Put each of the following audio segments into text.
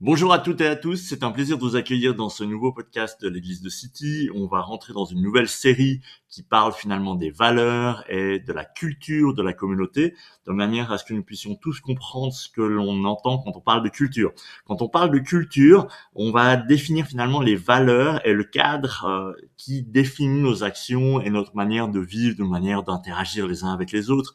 Bonjour à toutes et à tous, c'est un plaisir de vous accueillir dans ce nouveau podcast de l'église de City. On va rentrer dans une nouvelle série qui parle finalement des valeurs et de la culture de la communauté, de manière à ce que nous puissions tous comprendre ce que l'on entend quand on parle de culture. Quand on parle de culture, on va définir finalement les valeurs et le cadre euh, qui définit nos actions et notre manière de vivre, de manière d'interagir les uns avec les autres,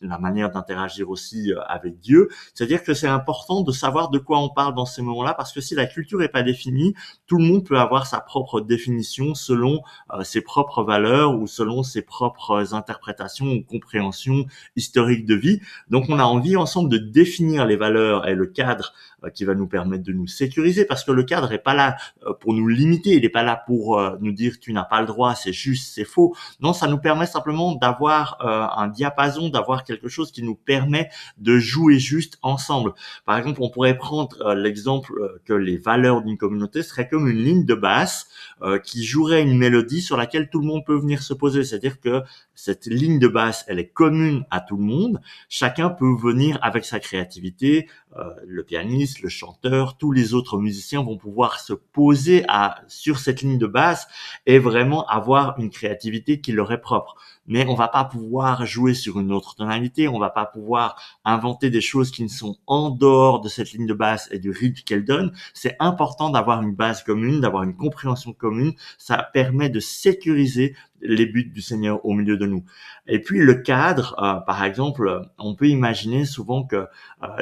la manière d'interagir aussi euh, avec Dieu. C'est-à-dire que c'est important de savoir de quoi on parle dans ces moments-là, parce que si la culture n'est pas définie, tout le monde peut avoir sa propre définition selon euh, ses propres valeurs ou selon ses propres interprétations ou compréhensions historiques de vie. Donc on a envie ensemble de définir les valeurs et le cadre qui va nous permettre de nous sécuriser parce que le cadre est pas là euh, pour nous limiter, il est pas là pour euh, nous dire tu n'as pas le droit, c'est juste, c'est faux. Non, ça nous permet simplement d'avoir un diapason, d'avoir quelque chose qui nous permet de jouer juste ensemble. Par exemple, on pourrait prendre l'exemple que les valeurs d'une communauté seraient comme une ligne de basse qui jouerait une mélodie sur laquelle tout le monde peut venir se poser. C'est-à-dire que cette ligne de basse, elle est commune à tout le monde. Chacun peut venir avec sa créativité, euh, le pianiste, le chanteur, tous les autres musiciens vont pouvoir se poser sur cette ligne de basse et vraiment avoir une créativité qui leur est propre. Mais on va pas pouvoir jouer sur une autre tonalité, on va pas pouvoir inventer des choses qui ne sont en dehors de cette ligne de basse et du rythme qu'elle donne. C'est important d'avoir une base commune, d'avoir une compréhension commune. Ça permet de sécuriser les buts du Seigneur au milieu de nous. Et puis le cadre, euh, par exemple, on peut imaginer souvent que euh,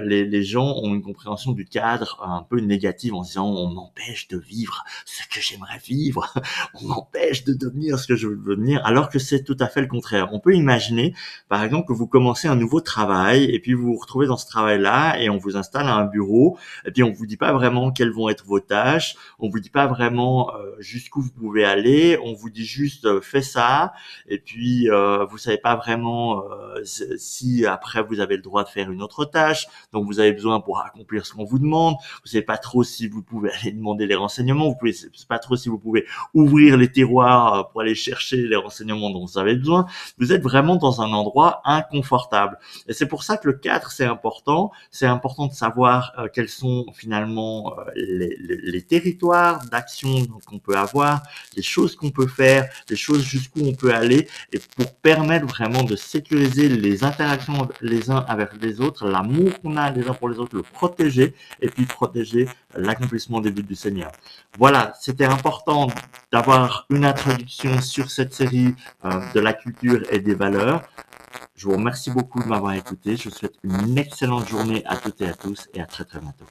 les, les, gens ont une compréhension du cadre un peu négative en disant on m'empêche de vivre ce que j'aimerais vivre, on m'empêche de devenir ce que je veux devenir, alors que c'est tout à fait le contraire. On peut imaginer, par exemple, que vous commencez un nouveau travail et puis vous vous retrouvez dans ce travail-là et on vous installe à un bureau et puis on vous dit pas vraiment quelles vont être vos tâches, on vous dit pas vraiment euh, jusqu'où vous pouvez aller, on vous dit juste fais ça. Et puis euh, vous savez pas vraiment euh, si après vous avez le droit de faire une autre tâche. Donc vous avez besoin pour accomplir ce qu'on vous demande. Vous savez pas trop si vous pouvez aller demander les renseignements. Vous pouvez pas trop si vous pouvez ouvrir les tiroirs euh, pour aller chercher les renseignements dont vous avez besoin. Vous êtes vraiment dans un endroit inconfortable. Et c'est pour ça que le cadre c'est important. C'est important de savoir euh, quels sont finalement les, les, les territoires d'action qu'on peut avoir les choses qu'on peut faire les choses jusqu'où on peut aller et pour permettre vraiment de sécuriser les interactions les uns avec les autres, l'amour qu'on a les uns pour les autres, le protéger et puis protéger l'accomplissement des buts du Seigneur. Voilà, c'était important d'avoir une introduction sur cette série euh, de la culture et des valeurs. Je vous remercie beaucoup de m'avoir écouté. Je vous souhaite une excellente journée à toutes et à tous et à très très bientôt.